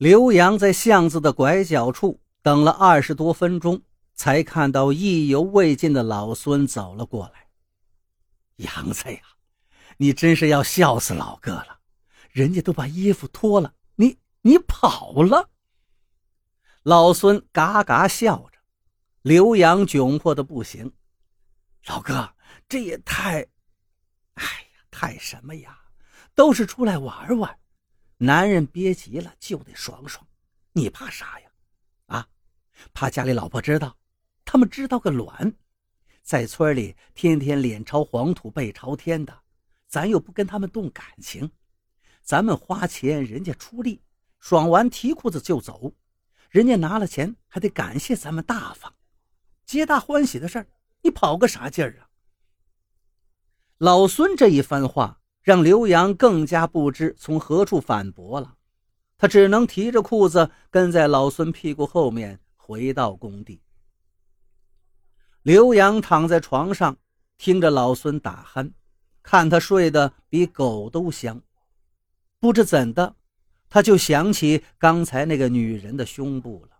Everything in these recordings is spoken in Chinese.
刘洋在巷子的拐角处等了二十多分钟，才看到意犹未尽的老孙走了过来。杨子呀，你真是要笑死老哥了！人家都把衣服脱了，你你跑了。老孙嘎嘎笑着，刘洋窘迫的不行。老哥，这也太……哎呀，太什么呀？都是出来玩玩，男人憋急了就得爽爽，你怕啥呀？啊，怕家里老婆知道？他们知道个卵！在村里天天脸朝黄土背朝天的，咱又不跟他们动感情。咱们花钱，人家出力，爽完提裤子就走，人家拿了钱还得感谢咱们大方，皆大欢喜的事儿。你跑个啥劲儿啊？老孙这一番话让刘洋更加不知从何处反驳了，他只能提着裤子跟在老孙屁股后面回到工地。刘洋躺在床上，听着老孙打鼾，看他睡得比狗都香。不知怎的，他就想起刚才那个女人的胸部了，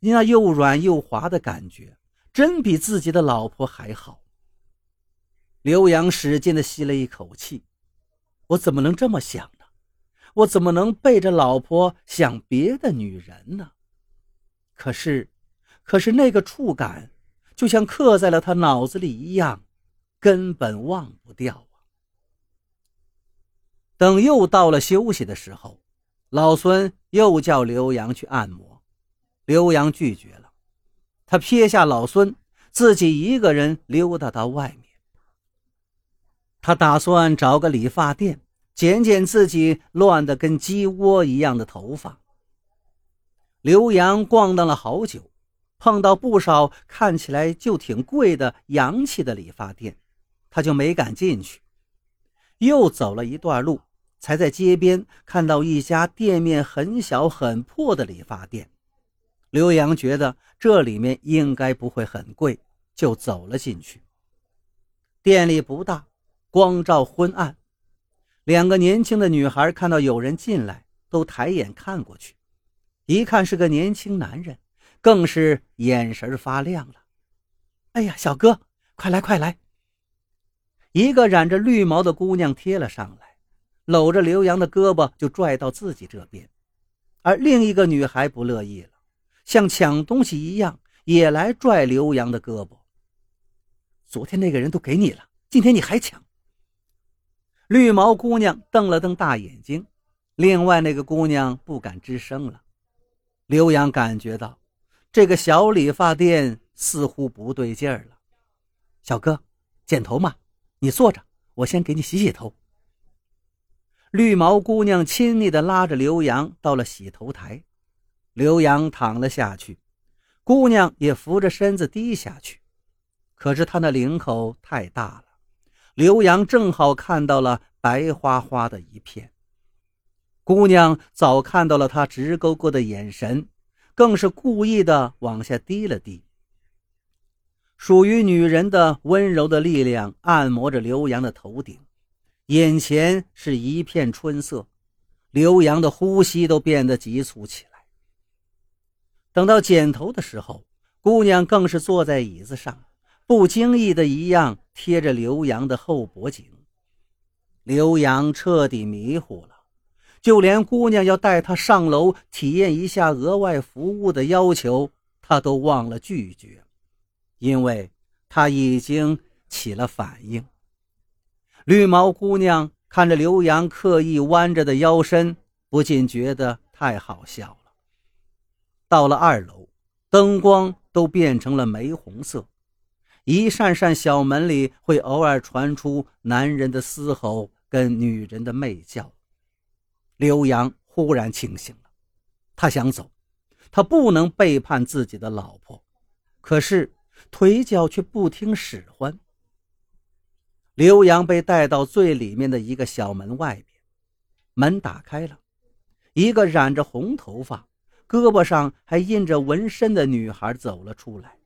那又软又滑的感觉，真比自己的老婆还好。刘洋使劲的吸了一口气，我怎么能这么想呢？我怎么能背着老婆想别的女人呢？可是，可是那个触感，就像刻在了他脑子里一样，根本忘不掉。等又到了休息的时候，老孙又叫刘洋去按摩，刘洋拒绝了。他撇下老孙，自己一个人溜达到外面。他打算找个理发店，剪剪自己乱得跟鸡窝一样的头发。刘洋逛荡了好久，碰到不少看起来就挺贵的洋气的理发店，他就没敢进去。又走了一段路。才在街边看到一家店面很小很破的理发店，刘洋觉得这里面应该不会很贵，就走了进去。店里不大，光照昏暗。两个年轻的女孩看到有人进来，都抬眼看过去，一看是个年轻男人，更是眼神发亮了。哎呀，小哥，快来快来！一个染着绿毛的姑娘贴了上来。搂着刘洋的胳膊就拽到自己这边，而另一个女孩不乐意了，像抢东西一样也来拽刘洋的胳膊。昨天那个人都给你了，今天你还抢？绿毛姑娘瞪了瞪大眼睛，另外那个姑娘不敢吱声了。刘洋感觉到这个小理发店似乎不对劲儿了。小哥，剪头吗？你坐着，我先给你洗洗头。绿毛姑娘亲昵地拉着刘洋到了洗头台，刘洋躺了下去，姑娘也扶着身子低下去。可是她那领口太大了，刘洋正好看到了白花花的一片。姑娘早看到了他直勾勾的眼神，更是故意的往下低了低。属于女人的温柔的力量按摩着刘洋的头顶。眼前是一片春色，刘洋的呼吸都变得急促起来。等到剪头的时候，姑娘更是坐在椅子上，不经意的一样贴着刘洋的后脖颈。刘洋彻底迷糊了，就连姑娘要带他上楼体验一下额外服务的要求，他都忘了拒绝，因为他已经起了反应。绿毛姑娘看着刘洋刻意弯着的腰身，不禁觉得太好笑了。到了二楼，灯光都变成了玫红色，一扇扇小门里会偶尔传出男人的嘶吼跟女人的媚叫。刘洋忽然清醒了，他想走，他不能背叛自己的老婆，可是腿脚却不听使唤。刘洋被带到最里面的一个小门外边，门打开了，一个染着红头发、胳膊上还印着纹身的女孩走了出来。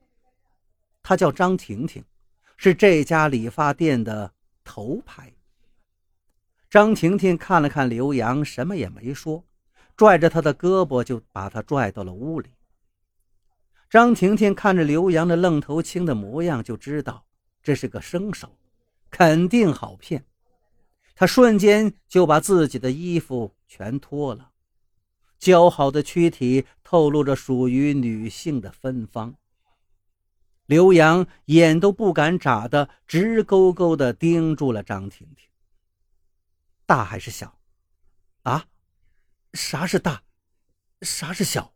她叫张婷婷，是这家理发店的头牌。张婷婷看了看刘洋，什么也没说，拽着他的胳膊就把他拽到了屋里。张婷婷看着刘洋那愣头青的模样，就知道这是个生手，肯定好骗。她瞬间就把自己的衣服全脱了，姣好的躯体透露着属于女性的芬芳。刘洋眼都不敢眨的，直勾勾的盯住了张婷婷。大还是小？啊？啥是大？啥是小？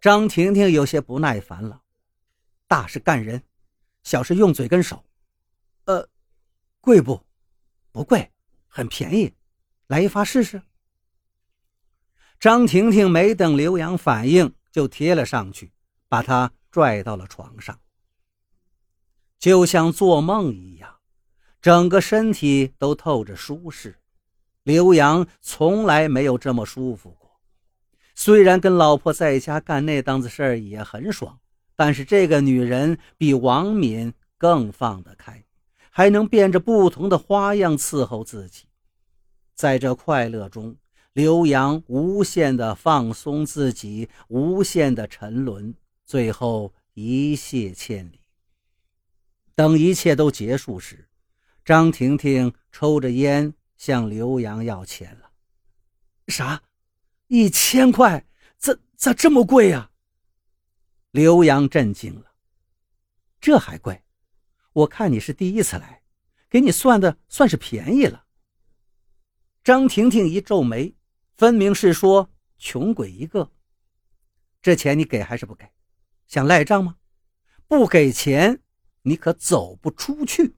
张婷婷有些不耐烦了。大是干人，小是用嘴跟手。呃，贵不？不贵，很便宜。来一发试试。张婷婷没等刘洋反应，就贴了上去，把他拽到了床上，就像做梦一样，整个身体都透着舒适。刘洋从来没有这么舒服过。虽然跟老婆在家干那档子事儿也很爽，但是这个女人比王敏更放得开，还能变着不同的花样伺候自己。在这快乐中，刘洋无限的放松自己，无限的沉沦，最后一泻千里。等一切都结束时，张婷婷抽着烟向刘洋要钱了。啥？一千块，咋咋这么贵呀？刘洋震惊了，这还贵？我看你是第一次来，给你算的算是便宜了。张婷婷一皱眉，分明是说穷鬼一个。这钱你给还是不给？想赖账吗？不给钱，你可走不出去。